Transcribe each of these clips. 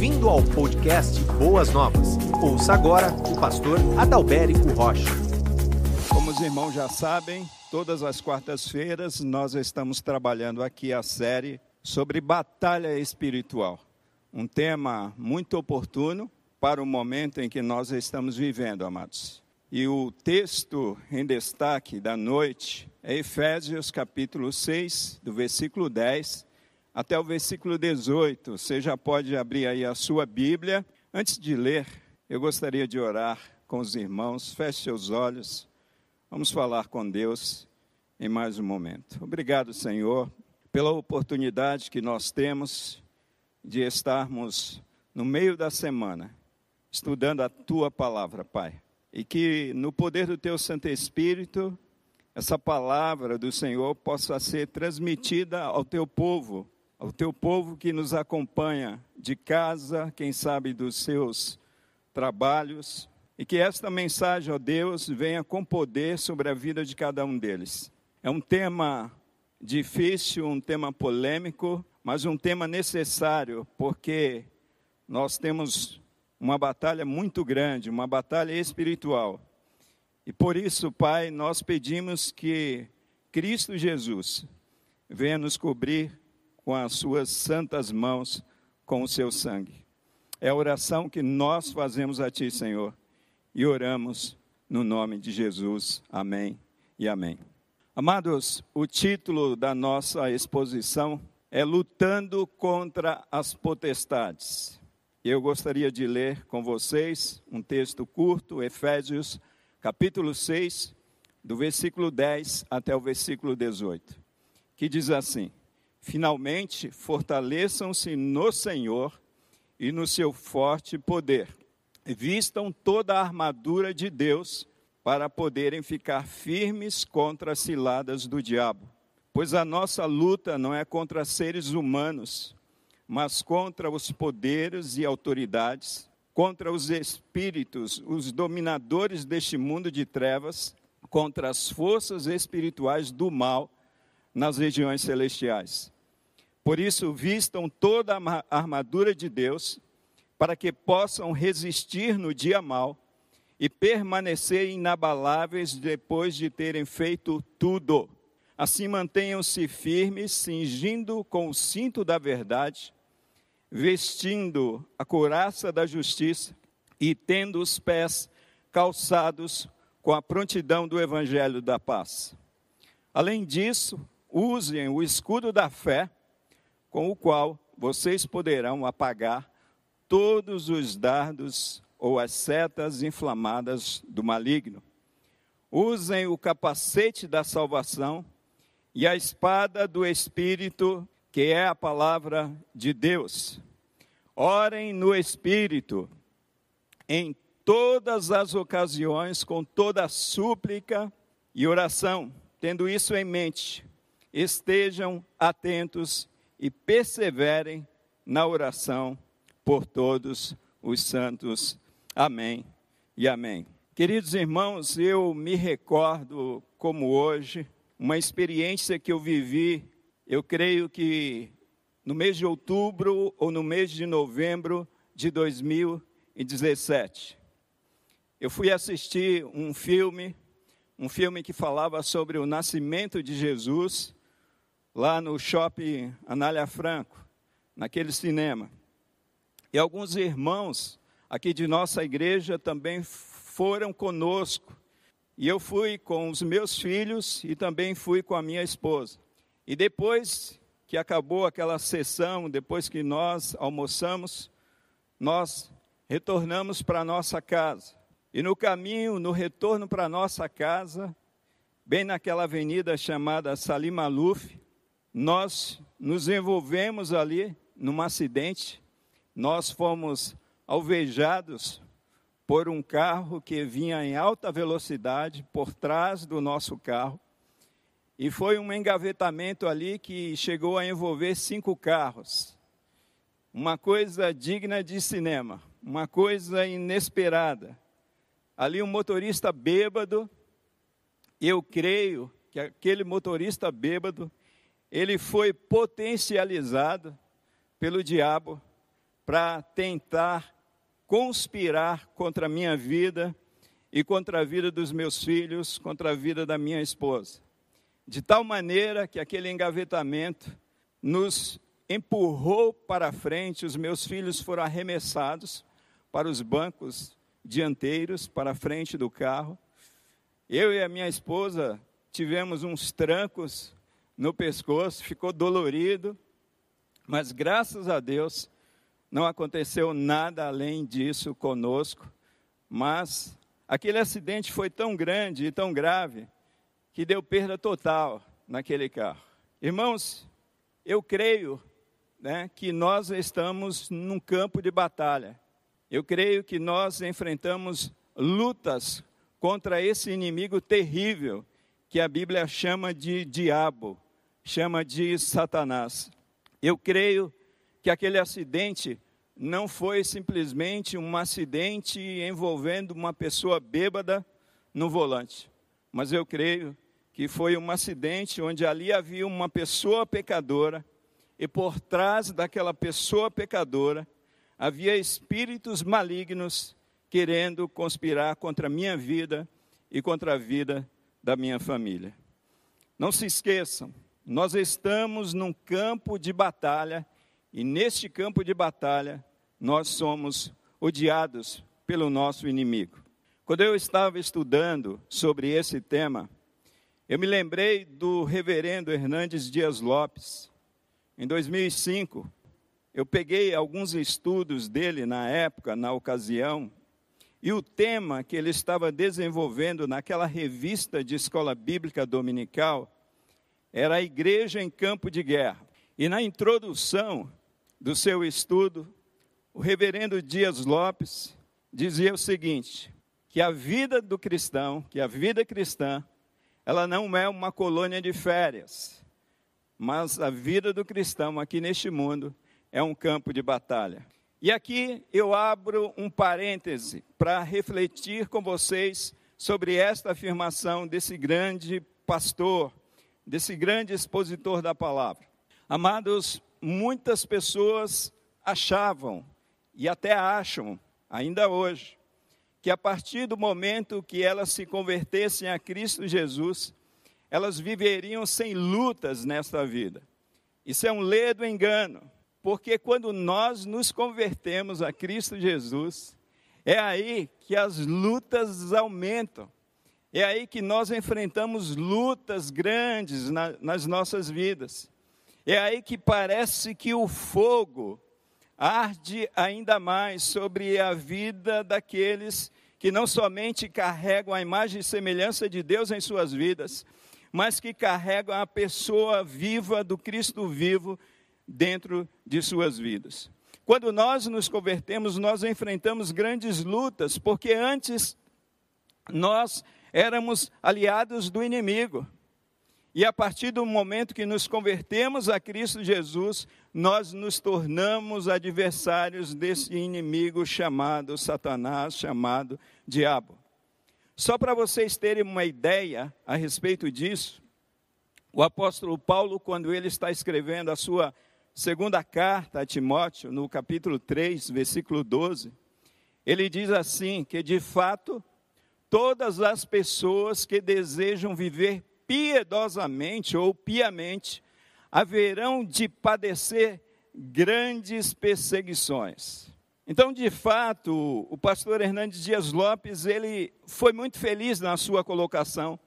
Bem-vindo ao podcast Boas Novas. Ouça agora o pastor Adalberico Rocha. Como os irmãos já sabem, todas as quartas-feiras nós estamos trabalhando aqui a série sobre batalha espiritual. Um tema muito oportuno para o momento em que nós estamos vivendo, amados. E o texto em destaque da noite é Efésios capítulo 6, do versículo 10 até o versículo 18. Você já pode abrir aí a sua Bíblia. Antes de ler, eu gostaria de orar com os irmãos. Feche seus olhos. Vamos falar com Deus em mais um momento. Obrigado, Senhor, pela oportunidade que nós temos de estarmos no meio da semana estudando a tua palavra, Pai e que no poder do teu Santo Espírito, essa palavra do Senhor possa ser transmitida ao teu povo, ao teu povo que nos acompanha de casa, quem sabe dos seus trabalhos, e que esta mensagem, ó Deus, venha com poder sobre a vida de cada um deles. É um tema difícil, um tema polêmico, mas um tema necessário, porque nós temos uma batalha muito grande, uma batalha espiritual. E por isso, Pai, nós pedimos que Cristo Jesus venha nos cobrir com as suas santas mãos, com o seu sangue. É a oração que nós fazemos a Ti, Senhor, e oramos no nome de Jesus. Amém e amém. Amados, o título da nossa exposição é Lutando contra as Potestades. Eu gostaria de ler com vocês um texto curto, Efésios, capítulo 6, do versículo 10 até o versículo 18, que diz assim: Finalmente, fortaleçam-se no Senhor e no seu forte poder. Vistam toda a armadura de Deus para poderem ficar firmes contra as ciladas do diabo. Pois a nossa luta não é contra seres humanos, mas contra os poderes e autoridades, contra os espíritos, os dominadores deste mundo de trevas, contra as forças espirituais do mal nas regiões celestiais. Por isso, vistam toda a armadura de Deus, para que possam resistir no dia mal e permanecer inabaláveis depois de terem feito tudo. Assim mantenham-se firmes, cingindo com o cinto da verdade vestindo a couraça da justiça e tendo os pés calçados com a prontidão do evangelho da paz. Além disso, usem o escudo da fé, com o qual vocês poderão apagar todos os dardos ou as setas inflamadas do maligno. Usem o capacete da salvação e a espada do Espírito, que é a palavra de Deus. Orem no Espírito, em todas as ocasiões, com toda súplica e oração. Tendo isso em mente, estejam atentos e perseverem na oração por todos os santos. Amém e amém. Queridos irmãos, eu me recordo, como hoje, uma experiência que eu vivi eu creio que no mês de outubro ou no mês de novembro de 2017. Eu fui assistir um filme, um filme que falava sobre o nascimento de Jesus, lá no shopping Anália Franco, naquele cinema. E alguns irmãos aqui de nossa igreja também foram conosco. E eu fui com os meus filhos e também fui com a minha esposa. E depois que acabou aquela sessão, depois que nós almoçamos, nós retornamos para nossa casa. E no caminho, no retorno para nossa casa, bem naquela avenida chamada Salim Maluf, nós nos envolvemos ali num acidente. Nós fomos alvejados por um carro que vinha em alta velocidade por trás do nosso carro. E foi um engavetamento ali que chegou a envolver cinco carros. Uma coisa digna de cinema, uma coisa inesperada. Ali um motorista bêbado, eu creio que aquele motorista bêbado, ele foi potencializado pelo diabo para tentar conspirar contra a minha vida e contra a vida dos meus filhos, contra a vida da minha esposa. De tal maneira que aquele engavetamento nos empurrou para frente, os meus filhos foram arremessados para os bancos dianteiros, para a frente do carro. Eu e a minha esposa tivemos uns trancos no pescoço, ficou dolorido, mas graças a Deus não aconteceu nada além disso conosco. Mas aquele acidente foi tão grande e tão grave que deu perda total naquele carro. Irmãos, eu creio né, que nós estamos num campo de batalha. Eu creio que nós enfrentamos lutas contra esse inimigo terrível que a Bíblia chama de diabo, chama de Satanás. Eu creio que aquele acidente não foi simplesmente um acidente envolvendo uma pessoa bêbada no volante, mas eu creio que foi um acidente onde ali havia uma pessoa pecadora e por trás daquela pessoa pecadora havia espíritos malignos querendo conspirar contra a minha vida e contra a vida da minha família. Não se esqueçam, nós estamos num campo de batalha e neste campo de batalha nós somos odiados pelo nosso inimigo. Quando eu estava estudando sobre esse tema, eu me lembrei do reverendo Hernandes Dias Lopes, em 2005, eu peguei alguns estudos dele na época, na ocasião, e o tema que ele estava desenvolvendo naquela revista de escola bíblica dominical era a igreja em campo de guerra. E na introdução do seu estudo, o reverendo Dias Lopes dizia o seguinte: que a vida do cristão, que a vida cristã, ela não é uma colônia de férias mas a vida do cristão aqui neste mundo é um campo de batalha. E aqui eu abro um parêntese para refletir com vocês sobre esta afirmação desse grande pastor, desse grande expositor da palavra. Amados, muitas pessoas achavam e até acham, ainda hoje, que a partir do momento que elas se convertessem a Cristo Jesus, elas viveriam sem lutas nesta vida. Isso é um ledo engano, porque quando nós nos convertemos a Cristo Jesus, é aí que as lutas aumentam. É aí que nós enfrentamos lutas grandes na, nas nossas vidas. É aí que parece que o fogo arde ainda mais sobre a vida daqueles que não somente carregam a imagem e semelhança de Deus em suas vidas, mas que carregam a pessoa viva do Cristo vivo dentro de suas vidas. Quando nós nos convertemos, nós enfrentamos grandes lutas, porque antes nós éramos aliados do inimigo. E a partir do momento que nos convertemos a Cristo Jesus, nós nos tornamos adversários desse inimigo chamado Satanás, chamado Diabo. Só para vocês terem uma ideia a respeito disso, o apóstolo Paulo, quando ele está escrevendo a sua segunda carta a Timóteo, no capítulo 3, versículo 12, ele diz assim: que de fato, todas as pessoas que desejam viver piedosamente ou piamente haverão de padecer grandes perseguições. Então, de fato, o pastor Hernandes Dias Lopes, ele foi muito feliz na sua colocação,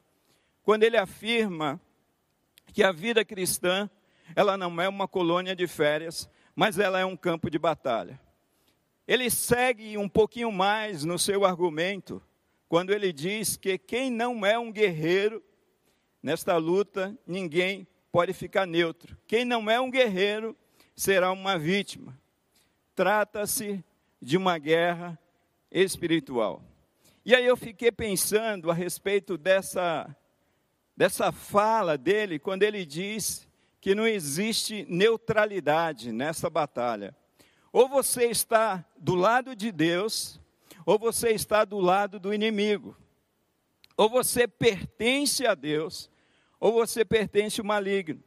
quando ele afirma que a vida cristã, ela não é uma colônia de férias, mas ela é um campo de batalha. Ele segue um pouquinho mais no seu argumento, quando ele diz que quem não é um guerreiro, nesta luta, ninguém pode ficar neutro. Quem não é um guerreiro será uma vítima. Trata-se de uma guerra espiritual. E aí eu fiquei pensando a respeito dessa, dessa fala dele, quando ele diz que não existe neutralidade nessa batalha. Ou você está do lado de Deus, ou você está do lado do inimigo. Ou você pertence a Deus, ou você pertence ao maligno.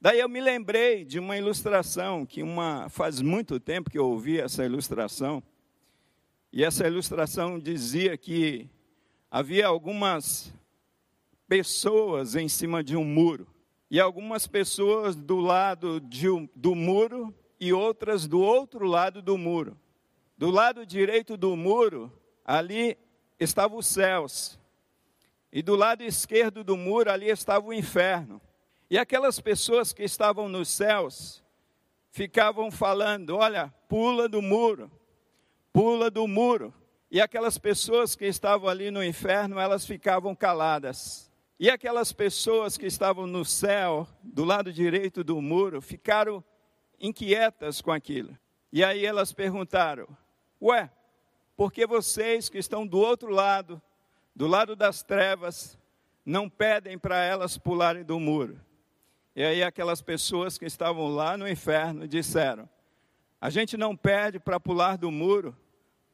Daí eu me lembrei de uma ilustração que uma faz muito tempo que eu ouvi essa ilustração. E essa ilustração dizia que havia algumas pessoas em cima de um muro e algumas pessoas do lado de, do muro e outras do outro lado do muro. Do lado direito do muro, ali estavam os céus. E do lado esquerdo do muro, ali estava o inferno. E aquelas pessoas que estavam nos céus ficavam falando: olha, pula do muro, pula do muro. E aquelas pessoas que estavam ali no inferno, elas ficavam caladas. E aquelas pessoas que estavam no céu, do lado direito do muro, ficaram inquietas com aquilo. E aí elas perguntaram: Ué, por que vocês que estão do outro lado, do lado das trevas, não pedem para elas pularem do muro? E aí aquelas pessoas que estavam lá no inferno disseram: A gente não pede para pular do muro,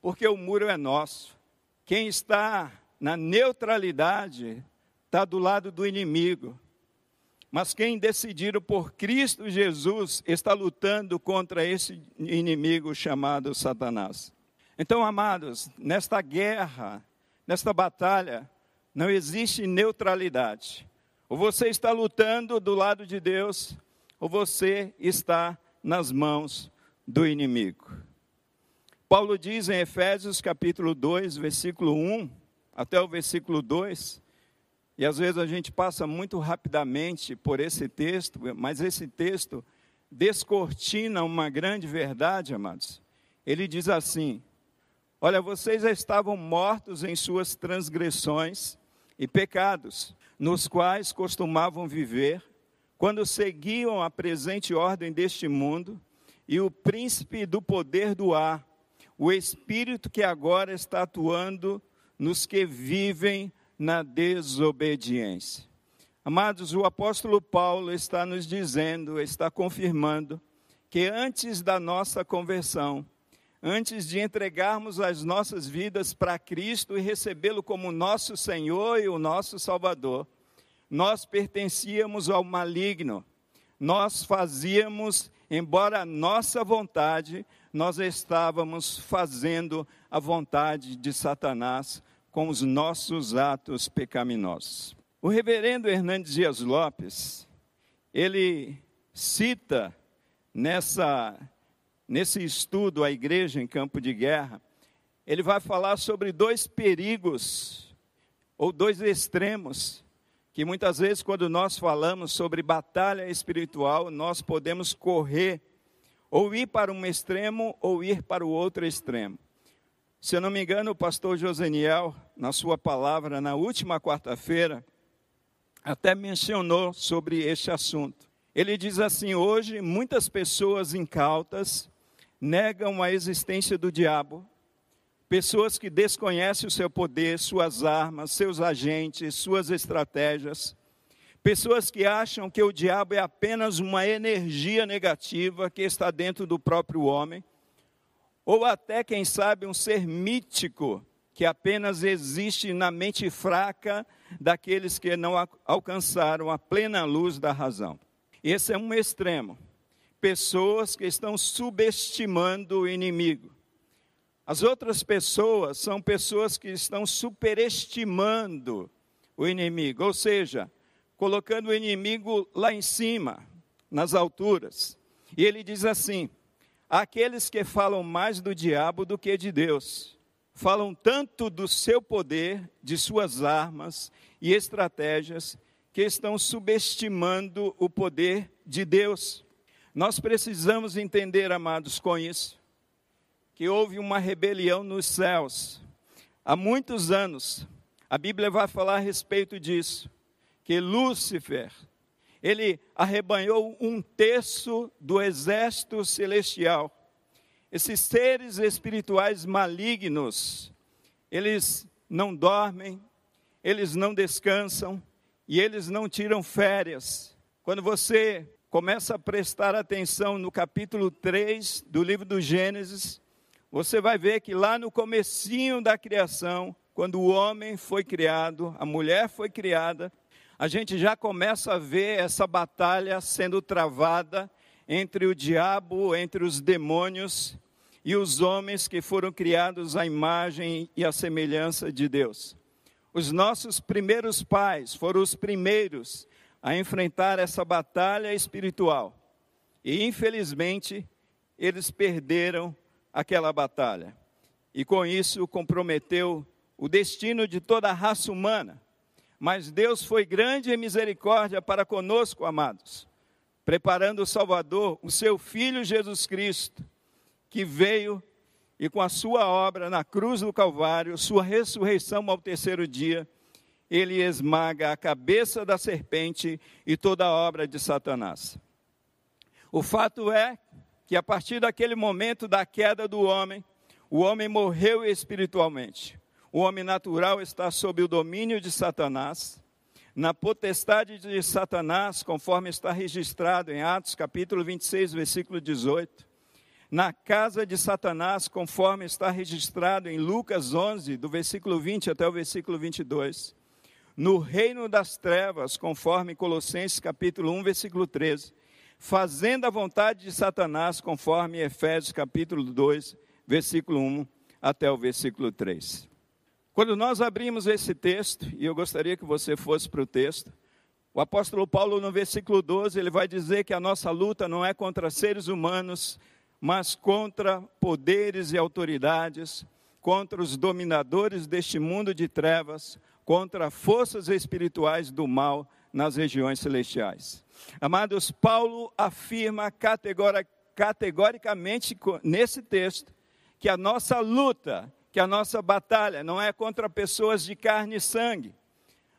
porque o muro é nosso. Quem está na neutralidade está do lado do inimigo. Mas quem decidiram por Cristo Jesus está lutando contra esse inimigo chamado Satanás. Então, amados, nesta guerra, nesta batalha, não existe neutralidade. Ou você está lutando do lado de Deus, ou você está nas mãos do inimigo. Paulo diz em Efésios capítulo 2, versículo 1 até o versículo 2, e às vezes a gente passa muito rapidamente por esse texto, mas esse texto descortina uma grande verdade, amados. Ele diz assim: Olha, vocês já estavam mortos em suas transgressões e pecados, nos quais costumavam viver, quando seguiam a presente ordem deste mundo e o príncipe do poder do ar, o espírito que agora está atuando nos que vivem na desobediência. Amados, o apóstolo Paulo está nos dizendo, está confirmando, que antes da nossa conversão, antes de entregarmos as nossas vidas para Cristo e recebê-lo como nosso Senhor e o nosso Salvador, nós pertencíamos ao maligno, nós fazíamos, embora a nossa vontade, nós estávamos fazendo a vontade de Satanás, com os nossos atos pecaminosos. O reverendo Hernandes Dias Lopes, ele cita nessa, nesse estudo a igreja em campo de guerra, ele vai falar sobre dois perigos ou dois extremos que muitas vezes quando nós falamos sobre batalha espiritual, nós podemos correr ou ir para um extremo ou ir para o outro extremo. Se eu não me engano, o pastor Joseniel, na sua palavra, na última quarta-feira, até mencionou sobre este assunto. Ele diz assim: hoje, muitas pessoas incautas negam a existência do diabo, pessoas que desconhecem o seu poder, suas armas, seus agentes, suas estratégias, pessoas que acham que o diabo é apenas uma energia negativa que está dentro do próprio homem ou até, quem sabe, um ser mítico que apenas existe na mente fraca daqueles que não alcançaram a plena luz da razão. Esse é um extremo. Pessoas que estão subestimando o inimigo. As outras pessoas são pessoas que estão superestimando o inimigo, ou seja, colocando o inimigo lá em cima, nas alturas. E ele diz assim: aqueles que falam mais do diabo do que de Deus. Falam tanto do seu poder, de suas armas e estratégias, que estão subestimando o poder de Deus. Nós precisamos entender, amados, com isso, que houve uma rebelião nos céus. Há muitos anos, a Bíblia vai falar a respeito disso, que Lúcifer, ele arrebanhou um terço do exército celestial. Esses seres espirituais malignos, eles não dormem, eles não descansam e eles não tiram férias. Quando você começa a prestar atenção no capítulo 3 do livro do Gênesis, você vai ver que lá no comecinho da criação, quando o homem foi criado, a mulher foi criada, a gente já começa a ver essa batalha sendo travada entre o diabo, entre os demônios e os homens que foram criados à imagem e à semelhança de Deus. Os nossos primeiros pais foram os primeiros a enfrentar essa batalha espiritual. E infelizmente, eles perderam aquela batalha. E com isso comprometeu o destino de toda a raça humana. Mas Deus foi grande em misericórdia para conosco, amados, preparando o Salvador, o seu Filho Jesus Cristo, que veio e com a sua obra na cruz do Calvário, sua ressurreição ao terceiro dia, ele esmaga a cabeça da serpente e toda a obra de Satanás. O fato é que a partir daquele momento da queda do homem, o homem morreu espiritualmente. O homem natural está sob o domínio de Satanás, na potestade de Satanás, conforme está registrado em Atos capítulo 26, versículo 18 na casa de Satanás, conforme está registrado em Lucas 11, do versículo 20 até o versículo 22. No reino das trevas, conforme Colossenses capítulo 1, versículo 13. Fazendo a vontade de Satanás, conforme Efésios capítulo 2, versículo 1 até o versículo 3. Quando nós abrimos esse texto, e eu gostaria que você fosse para o texto, o apóstolo Paulo, no versículo 12, ele vai dizer que a nossa luta não é contra seres humanos, mas contra poderes e autoridades, contra os dominadores deste mundo de trevas, contra forças espirituais do mal nas regiões celestiais. Amados, Paulo afirma categoricamente nesse texto que a nossa luta, que a nossa batalha não é contra pessoas de carne e sangue,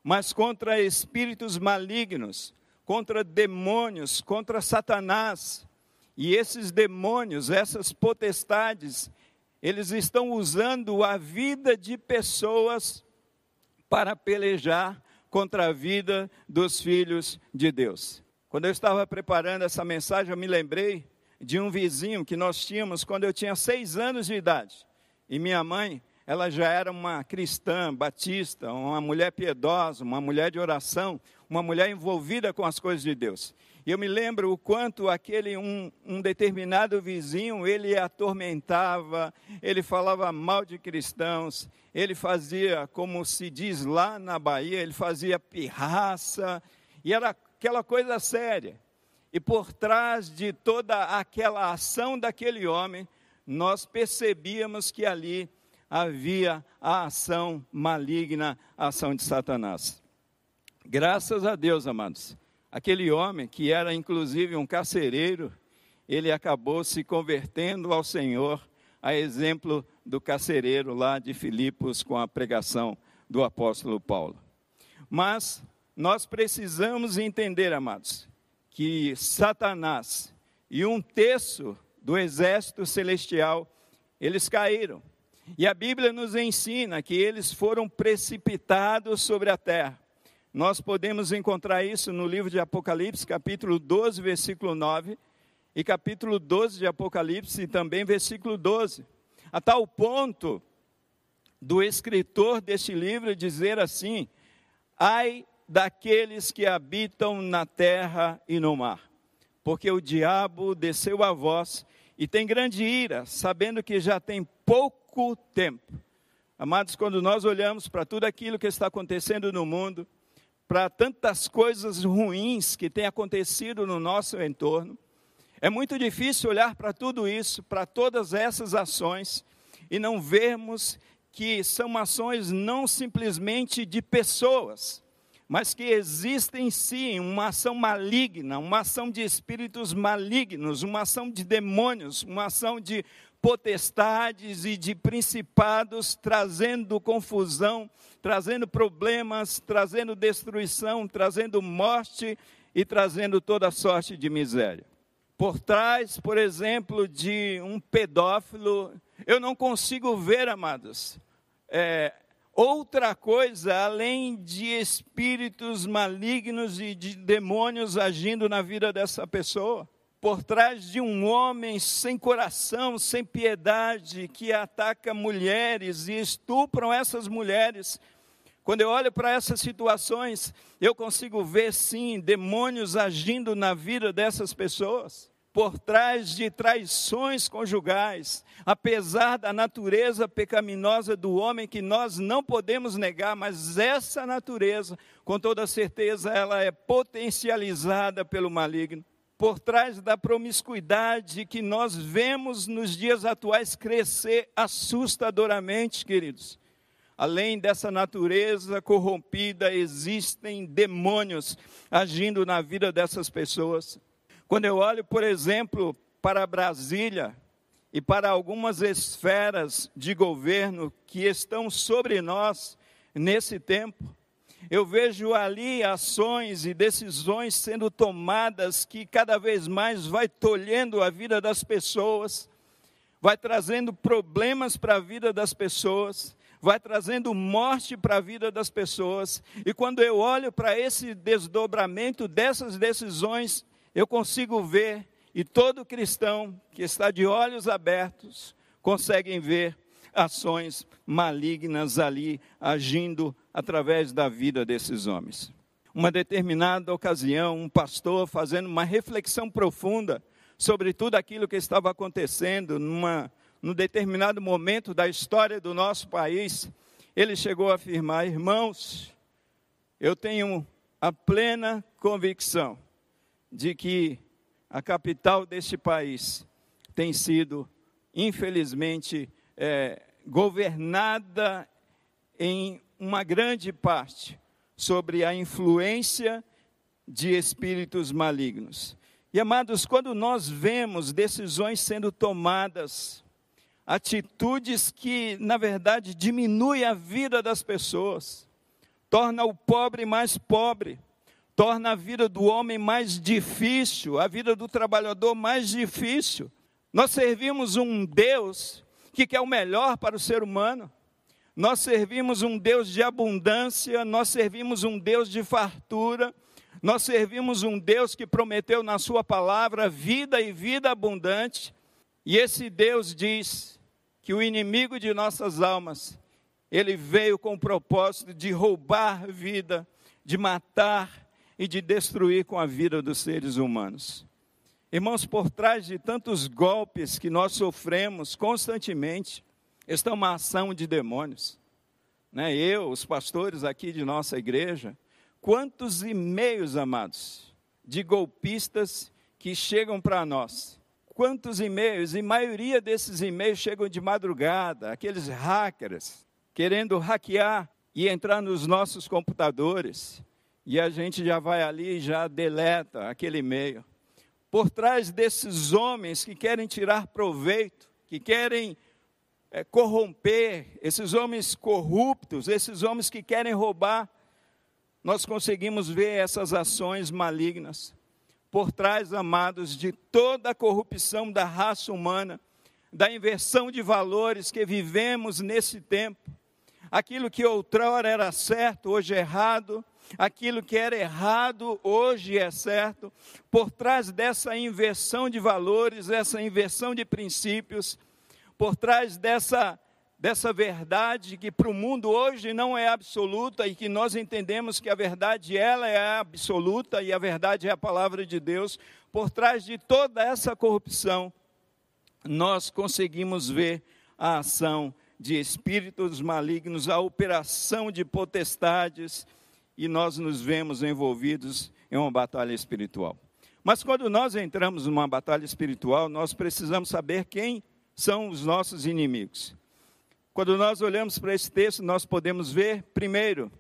mas contra espíritos malignos, contra demônios, contra Satanás, e esses demônios, essas potestades, eles estão usando a vida de pessoas para pelejar contra a vida dos filhos de Deus. Quando eu estava preparando essa mensagem, eu me lembrei de um vizinho que nós tínhamos quando eu tinha seis anos de idade. E minha mãe, ela já era uma cristã batista, uma mulher piedosa, uma mulher de oração, uma mulher envolvida com as coisas de Deus. E eu me lembro o quanto aquele um, um determinado vizinho, ele atormentava, ele falava mal de cristãos, ele fazia, como se diz lá na Bahia, ele fazia pirraça, e era aquela coisa séria. E por trás de toda aquela ação daquele homem, nós percebíamos que ali havia a ação maligna, a ação de Satanás. Graças a Deus, amados Aquele homem, que era inclusive um carcereiro, ele acabou se convertendo ao Senhor, a exemplo do carcereiro lá de Filipos com a pregação do apóstolo Paulo. Mas nós precisamos entender, amados, que Satanás e um terço do exército celestial, eles caíram. E a Bíblia nos ensina que eles foram precipitados sobre a terra. Nós podemos encontrar isso no livro de Apocalipse, capítulo 12, versículo 9, e capítulo 12 de Apocalipse, e também versículo 12. A tal ponto do escritor deste livro dizer assim: Ai daqueles que habitam na terra e no mar, porque o diabo desceu a vós e tem grande ira, sabendo que já tem pouco tempo. Amados, quando nós olhamos para tudo aquilo que está acontecendo no mundo, para tantas coisas ruins que têm acontecido no nosso entorno. É muito difícil olhar para tudo isso, para todas essas ações, e não vermos que são ações não simplesmente de pessoas, mas que existem sim uma ação maligna, uma ação de espíritos malignos, uma ação de demônios, uma ação de potestades e de principados trazendo confusão, trazendo problemas, trazendo destruição, trazendo morte e trazendo toda sorte de miséria. Por trás, por exemplo, de um pedófilo, eu não consigo ver, amados, é, outra coisa além de espíritos malignos e de demônios agindo na vida dessa pessoa por trás de um homem sem coração, sem piedade, que ataca mulheres e estupram essas mulheres, Quando eu olho para essas situações, eu consigo ver sim demônios agindo na vida dessas pessoas por trás de traições conjugais, apesar da natureza pecaminosa do homem que nós não podemos negar, mas essa natureza, com toda certeza, ela é potencializada pelo maligno. Por trás da promiscuidade que nós vemos nos dias atuais crescer assustadoramente, queridos. Além dessa natureza corrompida, existem demônios agindo na vida dessas pessoas. Quando eu olho, por exemplo, para Brasília e para algumas esferas de governo que estão sobre nós nesse tempo, eu vejo ali ações e decisões sendo tomadas que cada vez mais vai tolhendo a vida das pessoas, vai trazendo problemas para a vida das pessoas, vai trazendo morte para a vida das pessoas. E quando eu olho para esse desdobramento dessas decisões, eu consigo ver, e todo cristão que está de olhos abertos conseguem ver ações malignas ali agindo através da vida desses homens. Uma determinada ocasião, um pastor fazendo uma reflexão profunda sobre tudo aquilo que estava acontecendo numa num determinado momento da história do nosso país, ele chegou a afirmar: "Irmãos, eu tenho a plena convicção de que a capital deste país tem sido, infelizmente, é, governada em uma grande parte sobre a influência de espíritos malignos. E amados, quando nós vemos decisões sendo tomadas, atitudes que, na verdade, diminuem a vida das pessoas, torna o pobre mais pobre, torna a vida do homem mais difícil, a vida do trabalhador mais difícil. Nós servimos um Deus que quer o melhor para o ser humano. Nós servimos um Deus de abundância, nós servimos um Deus de fartura, nós servimos um Deus que prometeu na Sua palavra vida e vida abundante. E esse Deus diz que o inimigo de nossas almas, ele veio com o propósito de roubar vida, de matar e de destruir com a vida dos seres humanos. Irmãos, por trás de tantos golpes que nós sofremos constantemente, está uma ação de demônios. Né? Eu, os pastores aqui de nossa igreja, quantos e-mails, amados, de golpistas que chegam para nós. Quantos e-mails, e maioria desses e-mails chegam de madrugada, aqueles hackers, querendo hackear e entrar nos nossos computadores e a gente já vai ali e já deleta aquele e-mail. Por trás desses homens que querem tirar proveito, que querem é, corromper, esses homens corruptos, esses homens que querem roubar, nós conseguimos ver essas ações malignas. Por trás, amados, de toda a corrupção da raça humana, da inversão de valores que vivemos nesse tempo, aquilo que outrora era certo, hoje é errado, aquilo que era errado hoje é certo, por trás dessa inversão de valores, essa inversão de princípios, por trás dessa, dessa verdade que para o mundo hoje não é absoluta e que nós entendemos que a verdade ela é absoluta e a verdade é a palavra de Deus, por trás de toda essa corrupção, nós conseguimos ver a ação de espíritos malignos, a operação de potestades, e nós nos vemos envolvidos em uma batalha espiritual. Mas quando nós entramos numa batalha espiritual, nós precisamos saber quem são os nossos inimigos. Quando nós olhamos para esse texto, nós podemos ver, primeiro,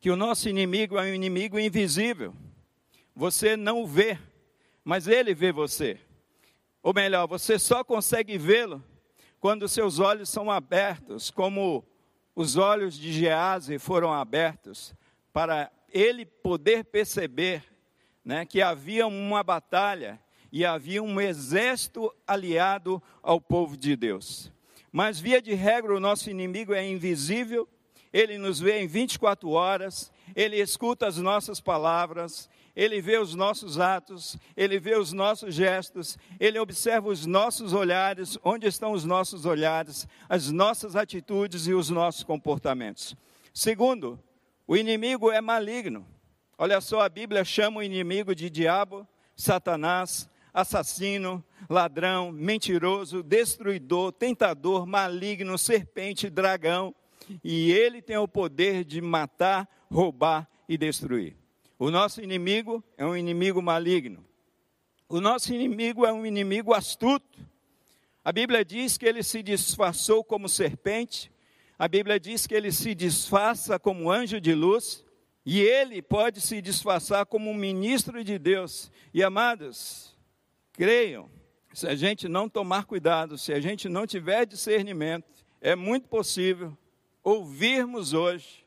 que o nosso inimigo é um inimigo invisível. Você não o vê, mas ele vê você. Ou melhor, você só consegue vê-lo quando seus olhos são abertos, como os olhos de Gease foram abertos para ele poder perceber né, que havia uma batalha e havia um exército aliado ao povo de Deus. Mas, via de regra, o nosso inimigo é invisível, ele nos vê em 24 horas, ele escuta as nossas palavras, ele vê os nossos atos, ele vê os nossos gestos, ele observa os nossos olhares, onde estão os nossos olhares, as nossas atitudes e os nossos comportamentos. Segundo, O inimigo é maligno. Olha só, a Bíblia chama o inimigo de diabo, Satanás, assassino, ladrão, mentiroso, destruidor, tentador, maligno, serpente, dragão. E ele tem o poder de matar, roubar e destruir. O nosso inimigo é um inimigo maligno. O nosso inimigo é um inimigo astuto. A Bíblia diz que ele se disfarçou como serpente, a Bíblia diz que ele se disfarça como anjo de luz, e ele pode se disfarçar como um ministro de Deus. E amados, creiam, se a gente não tomar cuidado, se a gente não tiver discernimento, é muito possível ouvirmos hoje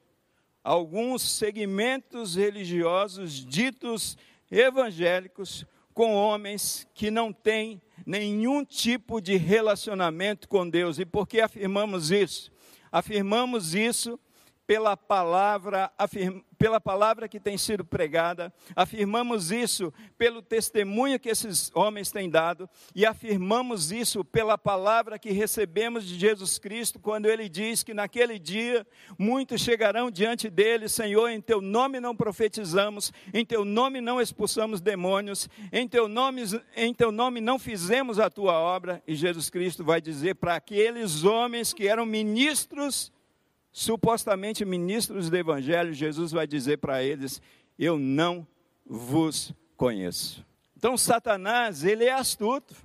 alguns segmentos religiosos ditos evangélicos com homens que não têm nenhum tipo de relacionamento com Deus. E por que afirmamos isso? Afirmamos isso pela palavra, afirma, pela palavra que tem sido pregada, afirmamos isso pelo testemunho que esses homens têm dado, e afirmamos isso pela palavra que recebemos de Jesus Cristo, quando ele diz que naquele dia muitos chegarão diante dele, Senhor, em teu nome não profetizamos, em teu nome não expulsamos demônios, em teu nome, em teu nome não fizemos a tua obra, e Jesus Cristo vai dizer para aqueles homens que eram ministros supostamente ministros do Evangelho, Jesus vai dizer para eles: Eu não vos conheço. Então, Satanás, ele é astuto,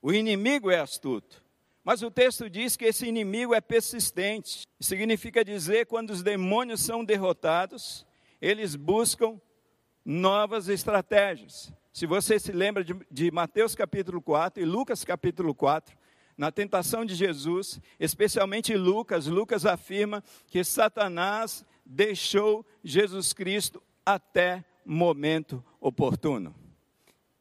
o inimigo é astuto. Mas o texto diz que esse inimigo é persistente. Significa dizer quando os demônios são derrotados, eles buscam novas estratégias. Se você se lembra de, de Mateus capítulo 4 e Lucas capítulo 4, na tentação de Jesus, especialmente Lucas, Lucas afirma que Satanás deixou Jesus Cristo até momento oportuno.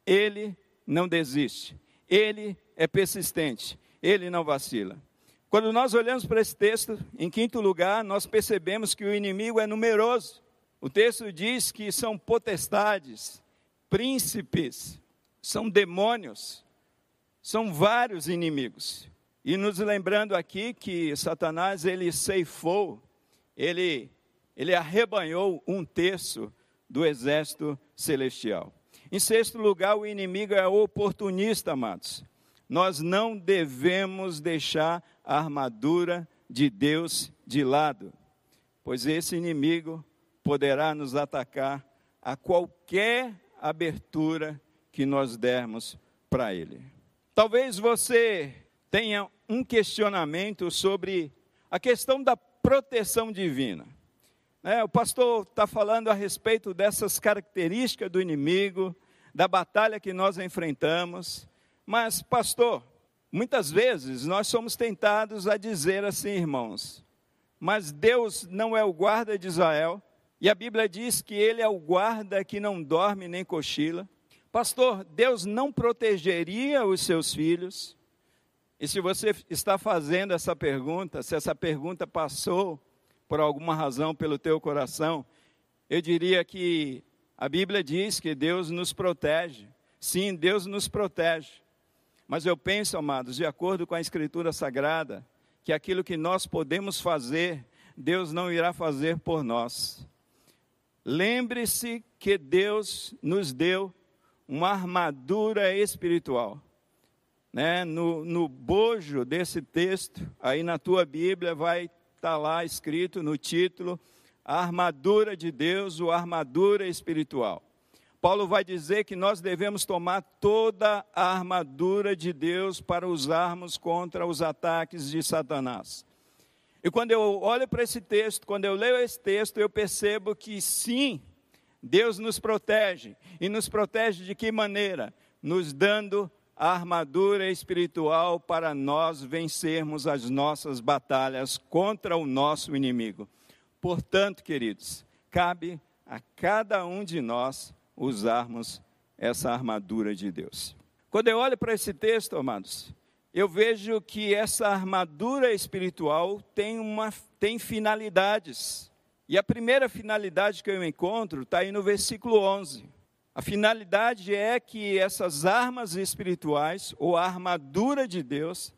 Ele não desiste, ele é persistente, ele não vacila. Quando nós olhamos para esse texto, em quinto lugar, nós percebemos que o inimigo é numeroso. O texto diz que são potestades, príncipes, são demônios, são vários inimigos. E nos lembrando aqui que Satanás ele ceifou, ele ele arrebanhou um terço do exército celestial. Em sexto lugar, o inimigo é oportunista, amados. Nós não devemos deixar a armadura de Deus de lado, pois esse inimigo poderá nos atacar a qualquer abertura que nós dermos para ele. Talvez você tenha um questionamento sobre a questão da proteção divina. É, o pastor está falando a respeito dessas características do inimigo, da batalha que nós enfrentamos. Mas, pastor, muitas vezes nós somos tentados a dizer assim, irmãos, mas Deus não é o guarda de Israel, e a Bíblia diz que ele é o guarda que não dorme nem cochila. Pastor, Deus não protegeria os seus filhos? E se você está fazendo essa pergunta, se essa pergunta passou por alguma razão pelo teu coração, eu diria que a Bíblia diz que Deus nos protege. Sim, Deus nos protege. Mas eu penso, amados, de acordo com a Escritura Sagrada, que aquilo que nós podemos fazer, Deus não irá fazer por nós. Lembre-se que Deus nos deu uma armadura espiritual. Né? No, no bojo desse texto, aí na tua Bíblia vai estar tá lá escrito no título, a armadura de Deus, ou armadura espiritual. Paulo vai dizer que nós devemos tomar toda a armadura de Deus para usarmos contra os ataques de Satanás. E quando eu olho para esse texto, quando eu leio esse texto, eu percebo que sim, Deus nos protege. E nos protege de que maneira? Nos dando a armadura espiritual para nós vencermos as nossas batalhas contra o nosso inimigo. Portanto, queridos, cabe a cada um de nós usarmos essa armadura de Deus. Quando eu olho para esse texto, amados, eu vejo que essa armadura espiritual tem, uma, tem finalidades. E a primeira finalidade que eu encontro está aí no versículo 11. A finalidade é que essas armas espirituais, ou a armadura de Deus,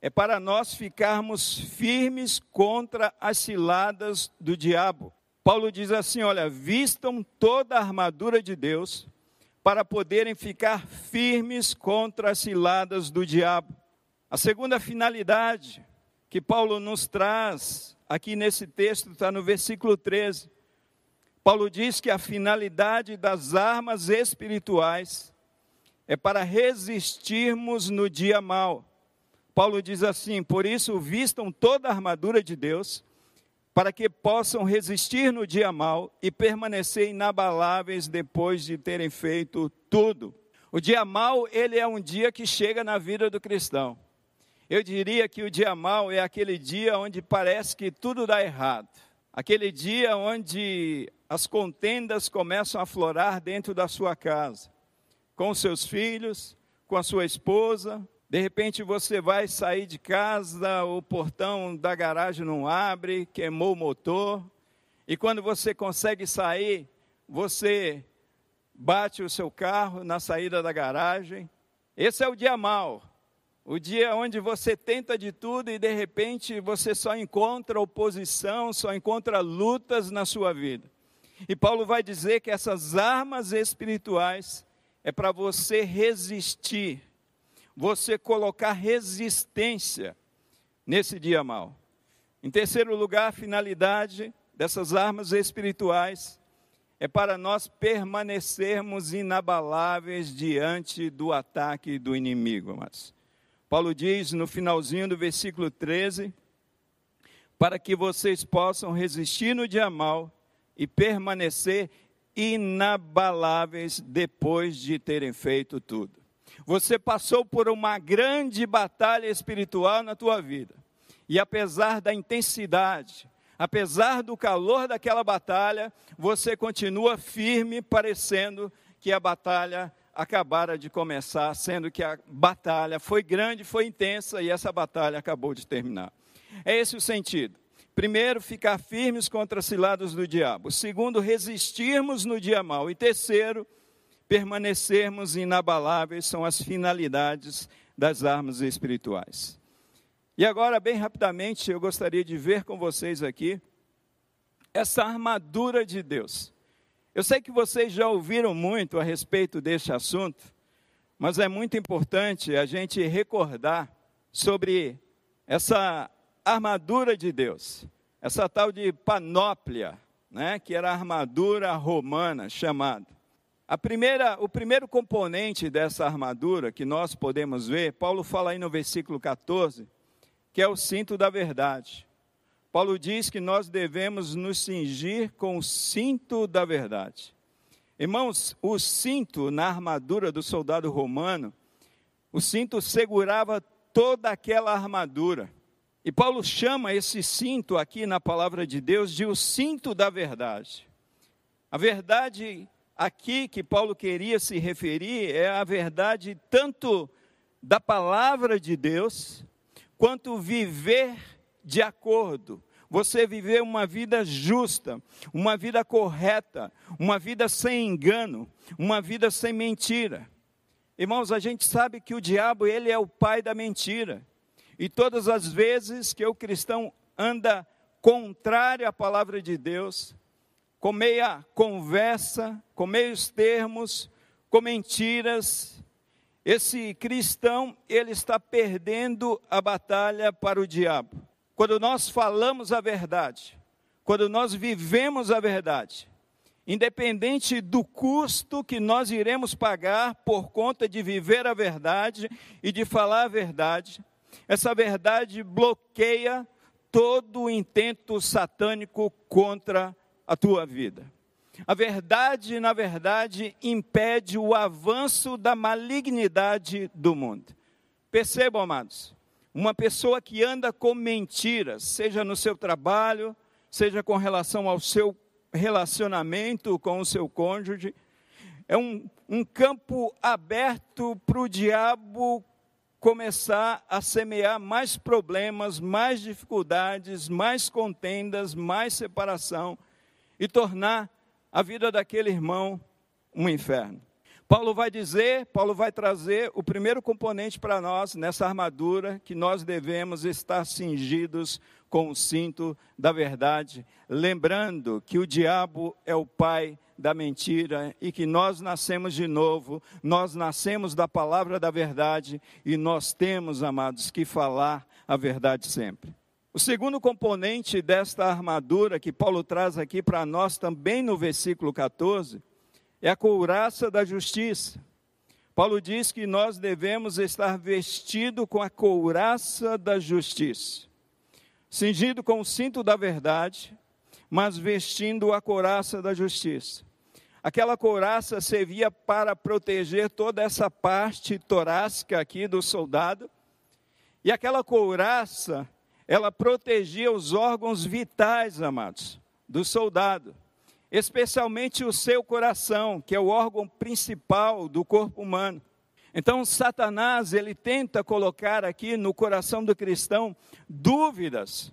é para nós ficarmos firmes contra as ciladas do diabo. Paulo diz assim: olha, vistam toda a armadura de Deus para poderem ficar firmes contra as ciladas do diabo. A segunda finalidade que Paulo nos traz aqui nesse texto está no versículo 13. Paulo diz que a finalidade das armas espirituais é para resistirmos no dia mal. Paulo diz assim: por isso, vistam toda a armadura de Deus para que possam resistir no dia mal e permanecer inabaláveis depois de terem feito tudo. O dia mal, ele é um dia que chega na vida do cristão. Eu diria que o dia mal é aquele dia onde parece que tudo dá errado. Aquele dia onde as contendas começam a florar dentro da sua casa, com seus filhos, com a sua esposa, de repente você vai sair de casa, o portão da garagem não abre, queimou o motor, e quando você consegue sair, você bate o seu carro na saída da garagem. Esse é o dia mau. O dia onde você tenta de tudo e de repente você só encontra oposição, só encontra lutas na sua vida. E Paulo vai dizer que essas armas espirituais é para você resistir você colocar resistência nesse dia mal. Em terceiro lugar, a finalidade dessas armas espirituais é para nós permanecermos inabaláveis diante do ataque do inimigo. Mas Paulo diz no finalzinho do versículo 13: para que vocês possam resistir no dia mal e permanecer inabaláveis depois de terem feito tudo. Você passou por uma grande batalha espiritual na tua vida. E apesar da intensidade, apesar do calor daquela batalha, você continua firme, parecendo que a batalha acabara de começar, sendo que a batalha foi grande, foi intensa e essa batalha acabou de terminar. É esse o sentido. Primeiro, ficar firmes contra as ciladas do diabo. Segundo, resistirmos no dia mal. E terceiro, permanecermos inabaláveis são as finalidades das armas espirituais. E agora, bem rapidamente, eu gostaria de ver com vocês aqui essa armadura de Deus. Eu sei que vocês já ouviram muito a respeito deste assunto, mas é muito importante a gente recordar sobre essa armadura de Deus, essa tal de panóplia, né, que era a armadura romana chamada. A primeira, o primeiro componente dessa armadura que nós podemos ver, Paulo fala aí no versículo 14, que é o cinto da verdade. Paulo diz que nós devemos nos cingir com o cinto da verdade. Irmãos, o cinto na armadura do soldado romano, o cinto segurava toda aquela armadura. E Paulo chama esse cinto aqui na palavra de Deus de o cinto da verdade. A verdade aqui que Paulo queria se referir é a verdade tanto da palavra de Deus, quanto viver de acordo. Você viver uma vida justa, uma vida correta, uma vida sem engano, uma vida sem mentira. Irmãos, a gente sabe que o diabo, ele é o pai da mentira. E todas as vezes que o cristão anda contrário à palavra de Deus, com meia conversa, com meios termos, com mentiras. Esse cristão, ele está perdendo a batalha para o diabo. Quando nós falamos a verdade, quando nós vivemos a verdade, independente do custo que nós iremos pagar por conta de viver a verdade e de falar a verdade, essa verdade bloqueia todo o intento satânico contra a tua vida. A verdade, na verdade, impede o avanço da malignidade do mundo. Percebam, amados, uma pessoa que anda com mentiras, seja no seu trabalho, seja com relação ao seu relacionamento com o seu cônjuge, é um, um campo aberto para o diabo começar a semear mais problemas, mais dificuldades, mais contendas, mais separação e tornar a vida daquele irmão um inferno. Paulo vai dizer, Paulo vai trazer o primeiro componente para nós nessa armadura que nós devemos estar cingidos com o cinto da verdade, lembrando que o diabo é o pai da mentira e que nós nascemos de novo, nós nascemos da palavra da verdade e nós temos, amados, que falar a verdade sempre. O segundo componente desta armadura que Paulo traz aqui para nós também no versículo 14 é a couraça da justiça. Paulo diz que nós devemos estar vestido com a couraça da justiça, cingido com o cinto da verdade, mas vestindo a couraça da justiça. Aquela couraça servia para proteger toda essa parte torácica aqui do soldado, e aquela couraça, ela protegia os órgãos vitais, amados, do soldado especialmente o seu coração, que é o órgão principal do corpo humano. Então, Satanás, ele tenta colocar aqui no coração do cristão dúvidas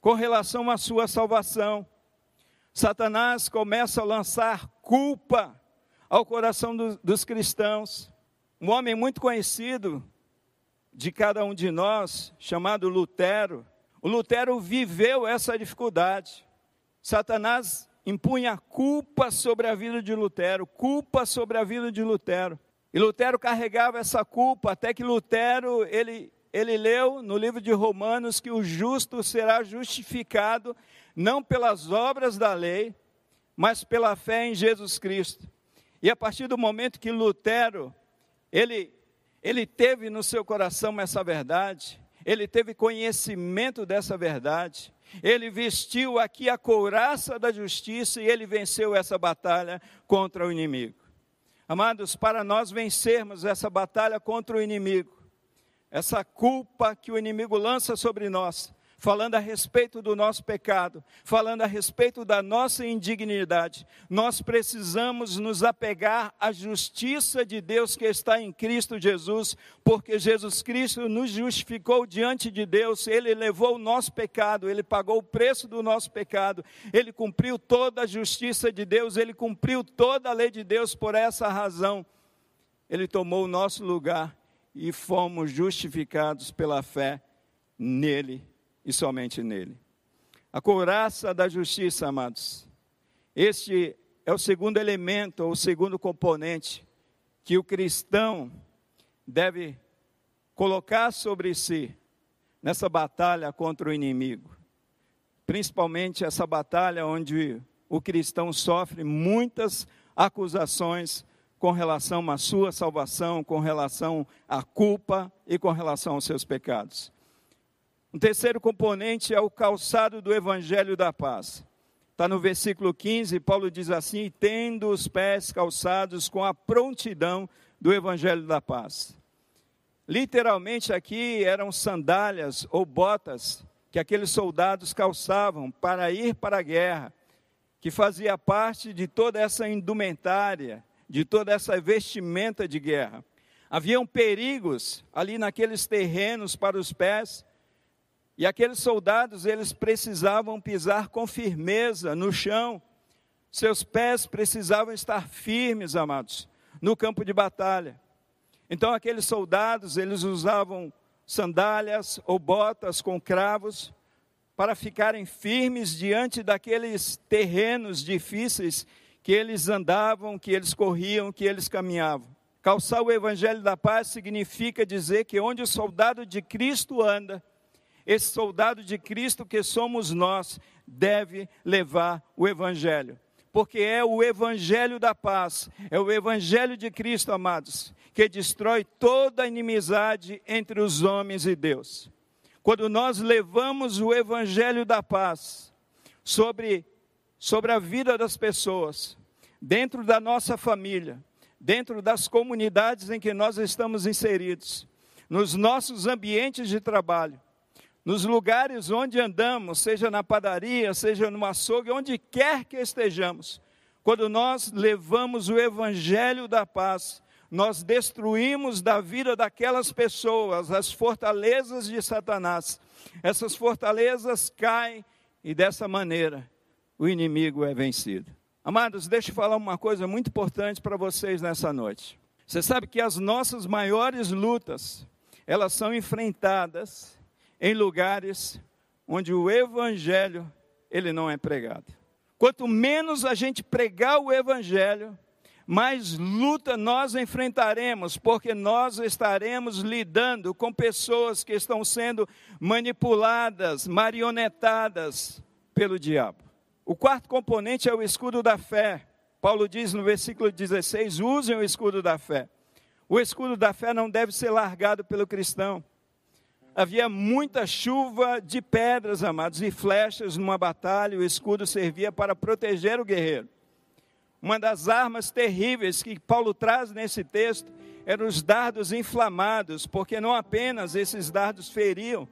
com relação à sua salvação. Satanás começa a lançar culpa ao coração do, dos cristãos. Um homem muito conhecido de cada um de nós, chamado Lutero, o Lutero viveu essa dificuldade. Satanás impunha culpa sobre a vida de Lutero, culpa sobre a vida de Lutero. E Lutero carregava essa culpa até que Lutero, ele, ele leu no livro de Romanos que o justo será justificado não pelas obras da lei, mas pela fé em Jesus Cristo. E a partir do momento que Lutero, ele, ele teve no seu coração essa verdade, ele teve conhecimento dessa verdade, ele vestiu aqui a couraça da justiça e ele venceu essa batalha contra o inimigo. Amados, para nós vencermos essa batalha contra o inimigo, essa culpa que o inimigo lança sobre nós, falando a respeito do nosso pecado, falando a respeito da nossa indignidade. Nós precisamos nos apegar à justiça de Deus que está em Cristo Jesus, porque Jesus Cristo nos justificou diante de Deus, ele levou o nosso pecado, ele pagou o preço do nosso pecado, ele cumpriu toda a justiça de Deus, ele cumpriu toda a lei de Deus por essa razão. Ele tomou o nosso lugar e fomos justificados pela fé nele e somente nele. A couraça da justiça, amados. Este é o segundo elemento, ou o segundo componente que o cristão deve colocar sobre si nessa batalha contra o inimigo. Principalmente essa batalha onde o cristão sofre muitas acusações com relação à sua salvação, com relação à culpa e com relação aos seus pecados. Um terceiro componente é o calçado do evangelho da paz. Está no versículo 15, Paulo diz assim: tendo os pés calçados com a prontidão do evangelho da paz. Literalmente aqui eram sandálias ou botas que aqueles soldados calçavam para ir para a guerra, que fazia parte de toda essa indumentária, de toda essa vestimenta de guerra. Haviam perigos ali naqueles terrenos para os pés, e aqueles soldados, eles precisavam pisar com firmeza no chão. Seus pés precisavam estar firmes, amados, no campo de batalha. Então aqueles soldados, eles usavam sandálias ou botas com cravos para ficarem firmes diante daqueles terrenos difíceis que eles andavam, que eles corriam, que eles caminhavam. Calçar o evangelho da paz significa dizer que onde o soldado de Cristo anda, esse soldado de Cristo que somos nós deve levar o Evangelho, porque é o Evangelho da paz, é o Evangelho de Cristo, amados, que destrói toda inimizade entre os homens e Deus. Quando nós levamos o Evangelho da paz sobre, sobre a vida das pessoas, dentro da nossa família, dentro das comunidades em que nós estamos inseridos, nos nossos ambientes de trabalho, nos lugares onde andamos, seja na padaria, seja no açougue, onde quer que estejamos, quando nós levamos o evangelho da paz, nós destruímos da vida daquelas pessoas as fortalezas de Satanás. Essas fortalezas caem e dessa maneira o inimigo é vencido. Amados, deixa eu falar uma coisa muito importante para vocês nessa noite. Você sabe que as nossas maiores lutas, elas são enfrentadas em lugares onde o evangelho ele não é pregado. Quanto menos a gente pregar o evangelho, mais luta nós enfrentaremos, porque nós estaremos lidando com pessoas que estão sendo manipuladas, marionetadas pelo diabo. O quarto componente é o escudo da fé. Paulo diz no versículo 16: usem o escudo da fé. O escudo da fé não deve ser largado pelo cristão. Havia muita chuva de pedras, amados, e flechas numa batalha. O escudo servia para proteger o guerreiro. Uma das armas terríveis que Paulo traz nesse texto eram os dardos inflamados, porque não apenas esses dardos feriam,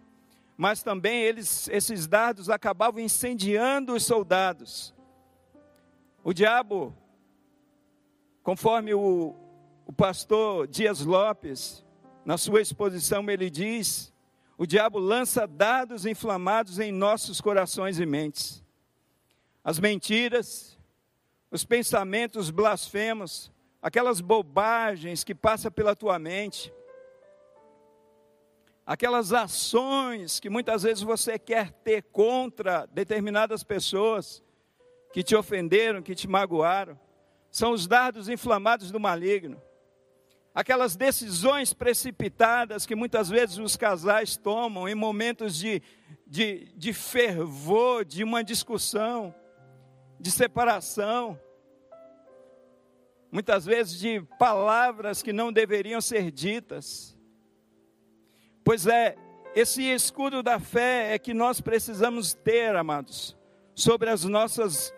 mas também eles, esses dardos acabavam incendiando os soldados. O diabo Conforme o, o pastor Dias Lopes, na sua exposição, ele diz: o diabo lança dados inflamados em nossos corações e mentes. As mentiras, os pensamentos blasfemos, aquelas bobagens que passam pela tua mente, aquelas ações que muitas vezes você quer ter contra determinadas pessoas que te ofenderam, que te magoaram são os dardos inflamados do maligno. Aquelas decisões precipitadas que muitas vezes os casais tomam em momentos de, de, de fervor, de uma discussão, de separação. Muitas vezes de palavras que não deveriam ser ditas. Pois é, esse escudo da fé é que nós precisamos ter, amados, sobre as nossas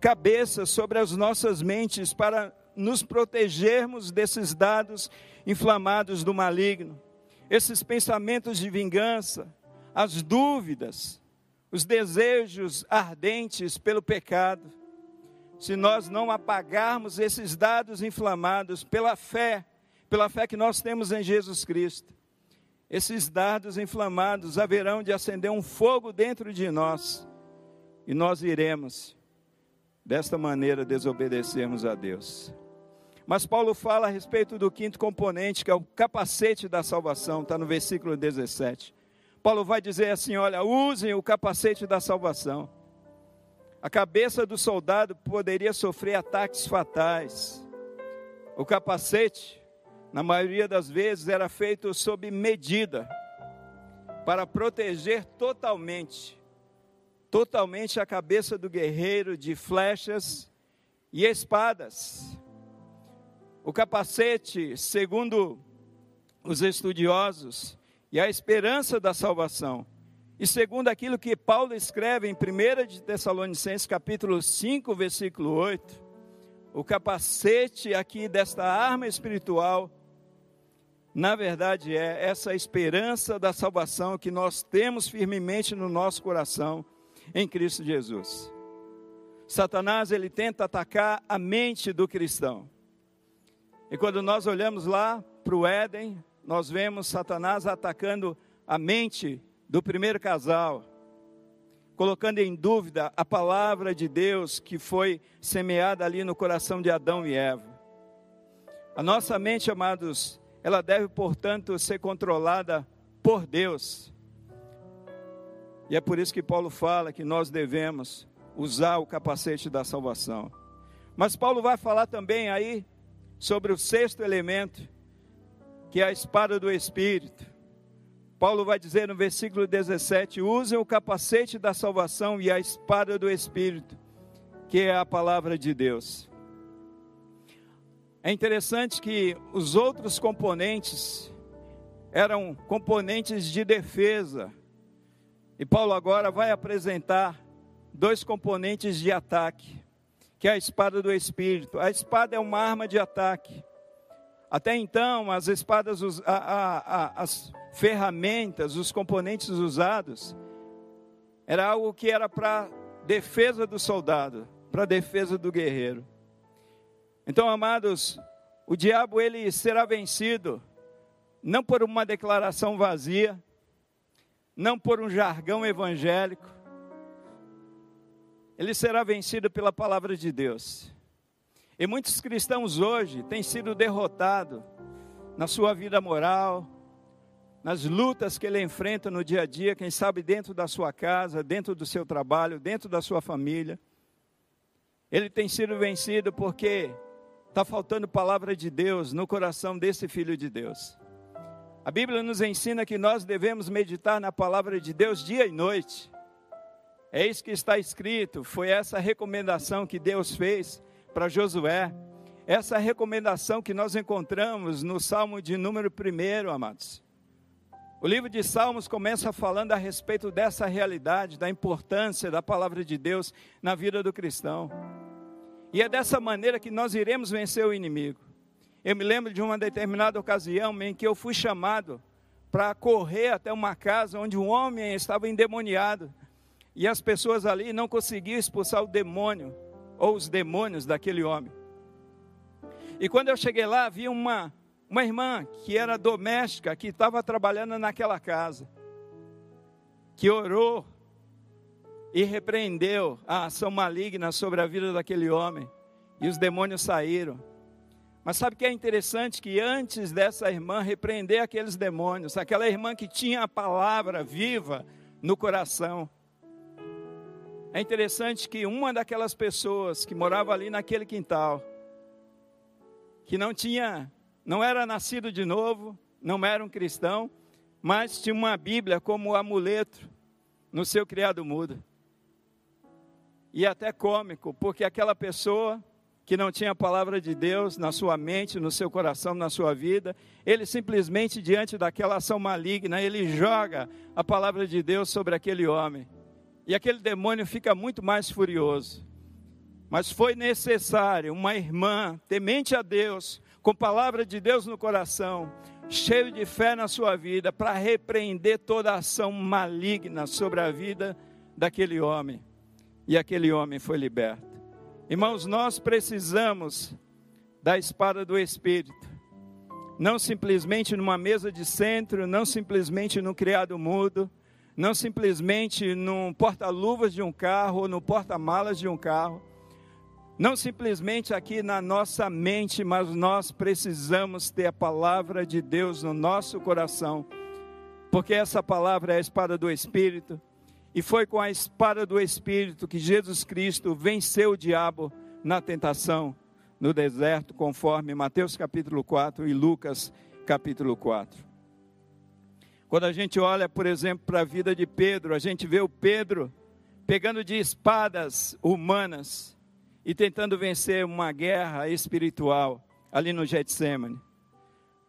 cabeça, sobre as nossas mentes, para nos protegermos desses dados inflamados do maligno, esses pensamentos de vingança, as dúvidas, os desejos ardentes pelo pecado. Se nós não apagarmos esses dados inflamados pela fé, pela fé que nós temos em Jesus Cristo, esses dados inflamados haverão de acender um fogo dentro de nós e nós iremos desta maneira desobedecermos a Deus. Mas Paulo fala a respeito do quinto componente, que é o capacete da salvação, está no versículo 17. Paulo vai dizer assim: olha, usem o capacete da salvação. A cabeça do soldado poderia sofrer ataques fatais. O capacete, na maioria das vezes, era feito sob medida, para proteger totalmente totalmente a cabeça do guerreiro de flechas e espadas. O capacete, segundo os estudiosos, e a esperança da salvação. E segundo aquilo que Paulo escreve em 1 de Tessalonicenses capítulo 5, versículo 8, o capacete aqui desta arma espiritual, na verdade é essa esperança da salvação que nós temos firmemente no nosso coração em Cristo Jesus. Satanás ele tenta atacar a mente do cristão. E quando nós olhamos lá para o Éden, nós vemos Satanás atacando a mente do primeiro casal, colocando em dúvida a palavra de Deus que foi semeada ali no coração de Adão e Eva. A nossa mente, amados, ela deve, portanto, ser controlada por Deus. E é por isso que Paulo fala que nós devemos usar o capacete da salvação. Mas Paulo vai falar também aí sobre o sexto elemento, que é a espada do Espírito. Paulo vai dizer no versículo 17: usem o capacete da salvação e a espada do Espírito, que é a palavra de Deus. É interessante que os outros componentes eram componentes de defesa, e Paulo agora vai apresentar dois componentes de ataque, que é a espada do Espírito. A espada é uma arma de ataque. Até então, as espadas, a, a, a, as ferramentas, os componentes usados, era algo que era para defesa do soldado, para defesa do guerreiro. Então, amados, o diabo ele será vencido não por uma declaração vazia, não por um jargão evangélico, ele será vencido pela palavra de Deus. E muitos cristãos hoje têm sido derrotados na sua vida moral, nas lutas que ele enfrenta no dia a dia, quem sabe dentro da sua casa, dentro do seu trabalho, dentro da sua família. Ele tem sido vencido porque está faltando palavra de Deus no coração desse filho de Deus. A Bíblia nos ensina que nós devemos meditar na palavra de Deus dia e noite. É isso que está escrito, foi essa recomendação que Deus fez para Josué. Essa recomendação que nós encontramos no Salmo de número 1, amados. O livro de Salmos começa falando a respeito dessa realidade, da importância da palavra de Deus na vida do cristão. E é dessa maneira que nós iremos vencer o inimigo. Eu me lembro de uma determinada ocasião em que eu fui chamado para correr até uma casa onde um homem estava endemoniado e as pessoas ali não conseguiam expulsar o demônio ou os demônios daquele homem. E quando eu cheguei lá, havia uma, uma irmã que era doméstica, que estava trabalhando naquela casa, que orou e repreendeu a ação maligna sobre a vida daquele homem, e os demônios saíram. Mas sabe o que é interessante? Que antes dessa irmã repreender aqueles demônios, aquela irmã que tinha a palavra viva no coração, é interessante que uma daquelas pessoas que morava ali naquele quintal, que não tinha, não era nascido de novo, não era um cristão, mas tinha uma Bíblia como amuleto no seu criado mudo. E até cômico, porque aquela pessoa que não tinha a palavra de Deus na sua mente, no seu coração, na sua vida, ele simplesmente diante daquela ação maligna, ele joga a palavra de Deus sobre aquele homem e aquele demônio fica muito mais furioso. Mas foi necessário uma irmã temente a Deus, com palavra de Deus no coração, cheio de fé na sua vida, para repreender toda ação maligna sobre a vida daquele homem. E aquele homem foi liberto. Irmãos, nós precisamos da espada do Espírito. Não simplesmente numa mesa de centro, não simplesmente no criado mudo, não simplesmente no porta-luvas de um carro ou no porta-malas de um carro, não simplesmente aqui na nossa mente, mas nós precisamos ter a palavra de Deus no nosso coração, porque essa palavra é a espada do Espírito, e foi com a espada do Espírito que Jesus Cristo venceu o diabo na tentação no deserto, conforme Mateus capítulo 4 e Lucas capítulo 4. Quando a gente olha, por exemplo, para a vida de Pedro, a gente vê o Pedro pegando de espadas humanas e tentando vencer uma guerra espiritual ali no Getsemane.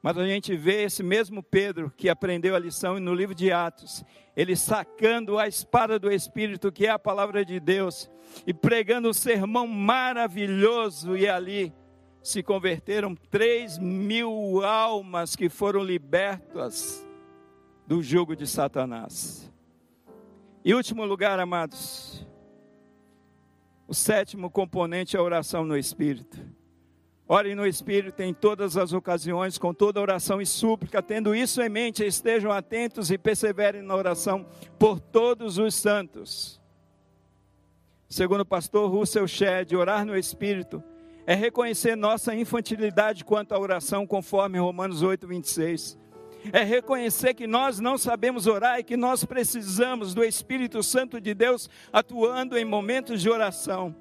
Mas a gente vê esse mesmo Pedro que aprendeu a lição no livro de Atos, ele sacando a espada do Espírito, que é a palavra de Deus, e pregando um sermão maravilhoso, e ali se converteram três mil almas que foram libertas do jugo de Satanás. E último lugar, amados, o sétimo componente é a oração no Espírito. Orem no Espírito em todas as ocasiões, com toda oração e súplica, tendo isso em mente, estejam atentos e perseverem na oração por todos os santos. Segundo o pastor Russell Shedd, orar no Espírito é reconhecer nossa infantilidade quanto à oração, conforme Romanos 8, 26 é reconhecer que nós não sabemos orar e que nós precisamos do Espírito Santo de Deus atuando em momentos de oração.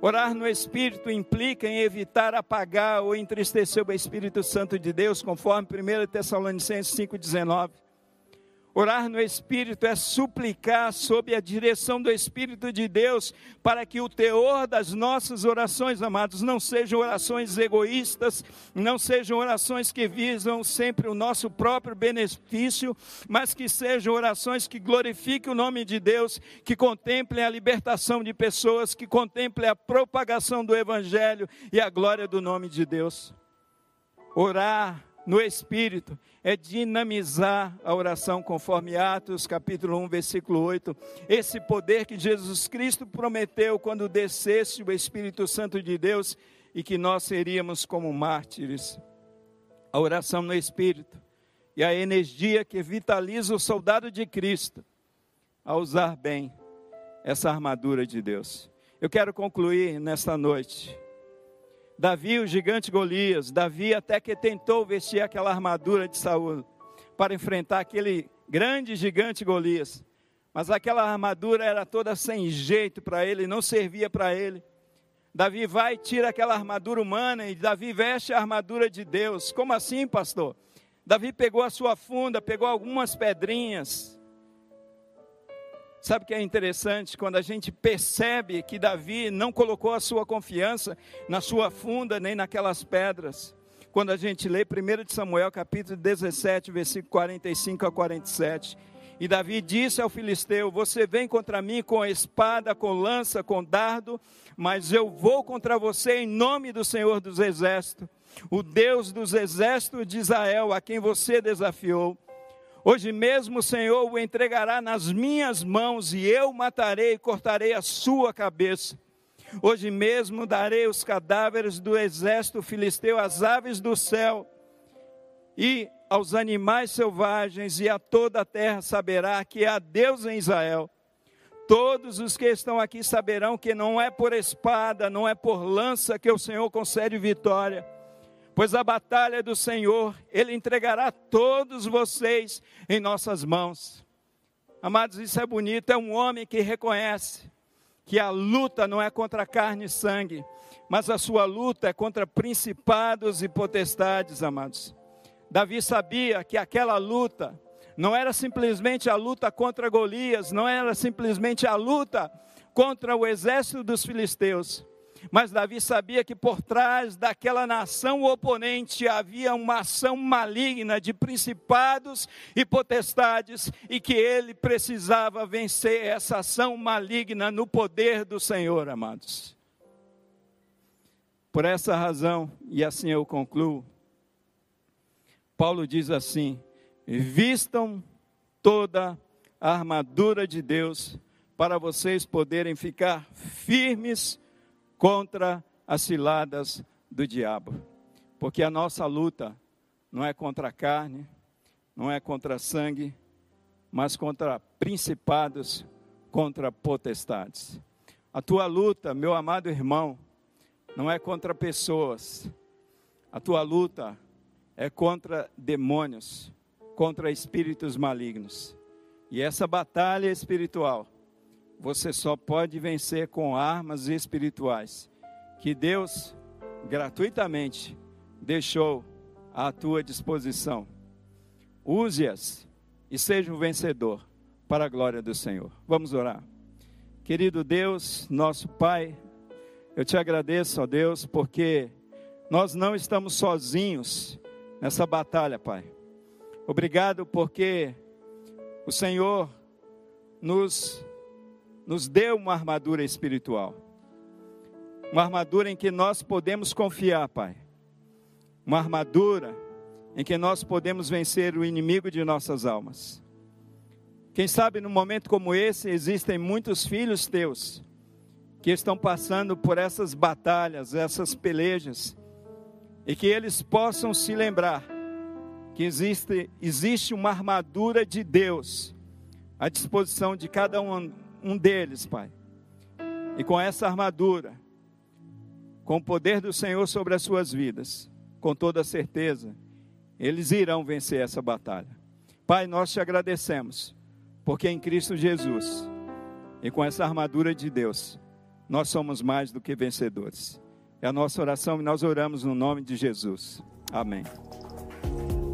Orar no Espírito implica em evitar apagar ou entristecer o Espírito Santo de Deus, conforme 1 Tessalonicenses 5,19. Orar no Espírito é suplicar sob a direção do Espírito de Deus, para que o teor das nossas orações, amados, não sejam orações egoístas, não sejam orações que visam sempre o nosso próprio benefício, mas que sejam orações que glorifiquem o nome de Deus, que contemplem a libertação de pessoas, que contemplem a propagação do Evangelho e a glória do nome de Deus. Orar no Espírito é dinamizar a oração conforme Atos capítulo 1, versículo 8. Esse poder que Jesus Cristo prometeu quando descesse o Espírito Santo de Deus e que nós seríamos como mártires. A oração no Espírito e a energia que vitaliza o soldado de Cristo a usar bem essa armadura de Deus. Eu quero concluir nesta noite. Davi, o gigante Golias, Davi até que tentou vestir aquela armadura de Saul para enfrentar aquele grande gigante Golias. Mas aquela armadura era toda sem jeito para ele, não servia para ele. Davi vai e tira aquela armadura humana e Davi veste a armadura de Deus. Como assim, pastor? Davi pegou a sua funda, pegou algumas pedrinhas. Sabe o que é interessante? Quando a gente percebe que Davi não colocou a sua confiança na sua funda nem naquelas pedras. Quando a gente lê 1 Samuel capítulo 17, versículo 45 a 47 e Davi disse ao filisteu: Você vem contra mim com espada, com lança, com dardo, mas eu vou contra você em nome do Senhor dos Exércitos, o Deus dos exércitos de Israel, a quem você desafiou. Hoje mesmo o Senhor o entregará nas minhas mãos, e eu matarei e cortarei a sua cabeça. Hoje mesmo darei os cadáveres do exército filisteu às aves do céu, e aos animais selvagens e a toda a terra saberá que há Deus em Israel. Todos os que estão aqui saberão que não é por espada, não é por lança que o Senhor concede vitória, pois a batalha é do Senhor, Ele entregará todos vocês em nossas mãos. Amados, isso é bonito, é um homem que reconhece que a luta não é contra carne e sangue, mas a sua luta é contra principados e potestades, amados. Davi sabia que aquela luta não era simplesmente a luta contra Golias, não era simplesmente a luta contra o exército dos filisteus, mas Davi sabia que por trás daquela nação oponente havia uma ação maligna de principados e potestades e que ele precisava vencer essa ação maligna no poder do Senhor, amados. Por essa razão, e assim eu concluo, Paulo diz assim: vistam toda a armadura de Deus para vocês poderem ficar firmes contra as ciladas do diabo. Porque a nossa luta não é contra a carne, não é contra sangue, mas contra principados, contra potestades. A tua luta, meu amado irmão, não é contra pessoas. A tua luta é contra demônios, contra espíritos malignos. E essa batalha espiritual, você só pode vencer com armas espirituais que Deus gratuitamente deixou à tua disposição. Use-as e seja um vencedor para a glória do Senhor. Vamos orar. Querido Deus, nosso Pai, eu te agradeço, ó Deus, porque nós não estamos sozinhos nessa batalha, Pai. Obrigado porque o Senhor nos, nos deu uma armadura espiritual. Uma armadura em que nós podemos confiar, Pai. Uma armadura em que nós podemos vencer o inimigo de nossas almas. Quem sabe num momento como esse existem muitos filhos teus que estão passando por essas batalhas, essas pelejas e que eles possam se lembrar que existe, existe uma armadura de Deus à disposição de cada um, um deles, Pai. E com essa armadura, com o poder do Senhor sobre as suas vidas, com toda certeza, eles irão vencer essa batalha. Pai, nós te agradecemos, porque em Cristo Jesus e com essa armadura de Deus, nós somos mais do que vencedores. É a nossa oração e nós oramos no nome de Jesus. Amém.